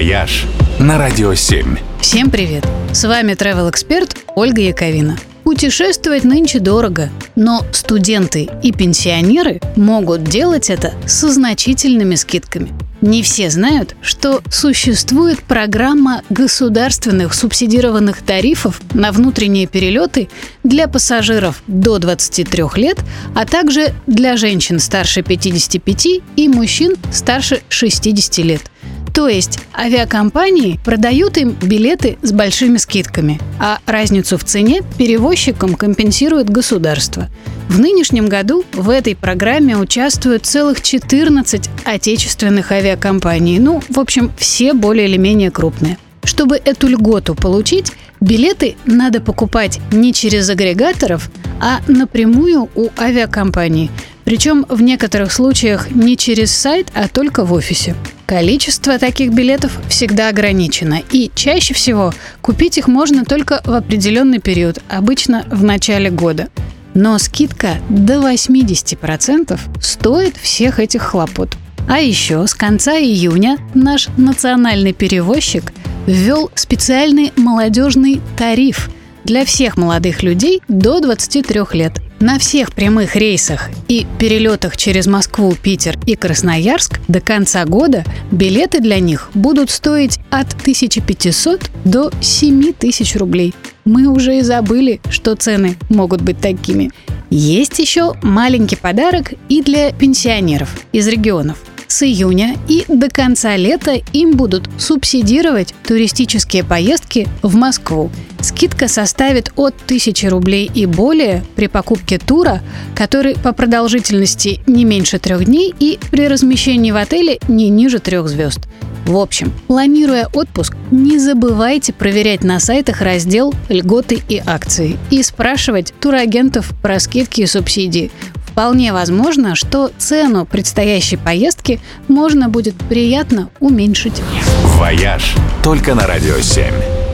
«Вояж» на Радио 7. Всем привет! С вами travel эксперт Ольга Яковина. Путешествовать нынче дорого, но студенты и пенсионеры могут делать это со значительными скидками. Не все знают, что существует программа государственных субсидированных тарифов на внутренние перелеты для пассажиров до 23 лет, а также для женщин старше 55 и мужчин старше 60 лет – то есть авиакомпании продают им билеты с большими скидками, а разницу в цене перевозчикам компенсирует государство. В нынешнем году в этой программе участвуют целых 14 отечественных авиакомпаний. Ну, в общем, все более или менее крупные. Чтобы эту льготу получить, билеты надо покупать не через агрегаторов, а напрямую у авиакомпании. Причем в некоторых случаях не через сайт, а только в офисе. Количество таких билетов всегда ограничено, и чаще всего купить их можно только в определенный период, обычно в начале года. Но скидка до 80% стоит всех этих хлопот. А еще с конца июня наш национальный перевозчик ввел специальный молодежный тариф для всех молодых людей до 23 лет – на всех прямых рейсах и перелетах через Москву, Питер и Красноярск до конца года билеты для них будут стоить от 1500 до 7000 рублей. Мы уже и забыли, что цены могут быть такими. Есть еще маленький подарок и для пенсионеров из регионов с июня и до конца лета им будут субсидировать туристические поездки в Москву. Скидка составит от 1000 рублей и более при покупке тура, который по продолжительности не меньше трех дней и при размещении в отеле не ниже трех звезд. В общем, планируя отпуск, не забывайте проверять на сайтах раздел «Льготы и акции» и спрашивать турагентов про скидки и субсидии. Вполне возможно, что цену предстоящей поездки можно будет приятно уменьшить. «Вояж» только на «Радио 7».